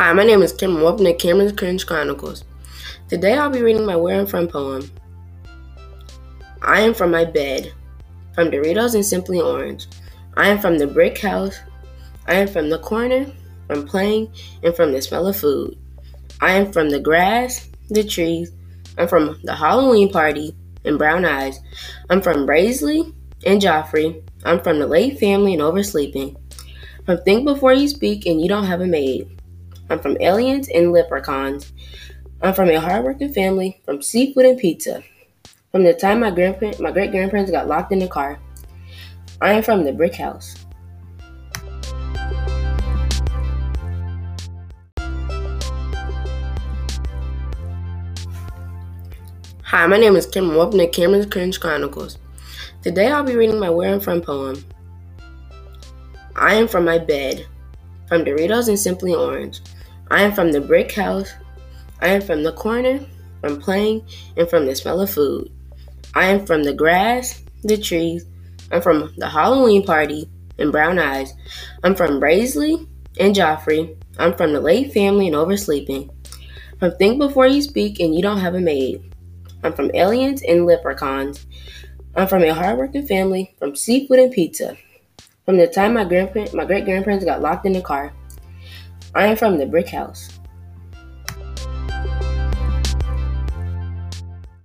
Hi, my name is Cameron. Welcome to Cameron's Cringe Chronicles. Today I'll be reading my Where I'm From poem. I am from my bed, from Doritos and Simply Orange. I am from the brick house. I am from the corner, from playing, and from the smell of food. I am from the grass, the trees. I'm from the Halloween party and brown eyes. I'm from Braisley and Joffrey. I'm from the late family and oversleeping. From think before you speak and you don't have a maid. I'm from aliens and leprechauns. I'm from a hardworking family, from seafood and pizza. From the time my grandparents, my great grandparents got locked in the car. I am from the brick house. Hi, my name is Cameron. Welcome to Cameron's Cringe Chronicles. Today I'll be reading my Where I'm From poem. I am from my bed, from Doritos and Simply Orange. I am from the brick house. I am from the corner, from playing, and from the smell of food. I am from the grass, the trees. I'm from the Halloween party and brown eyes. I'm from Braisley and Joffrey. I'm from the late family and oversleeping. From think before you speak and you don't have a maid. I'm from aliens and leprechauns. I'm from a hardworking family, from seafood and pizza. From the time my grandparents, my great grandparents got locked in the car. I am from the brick house.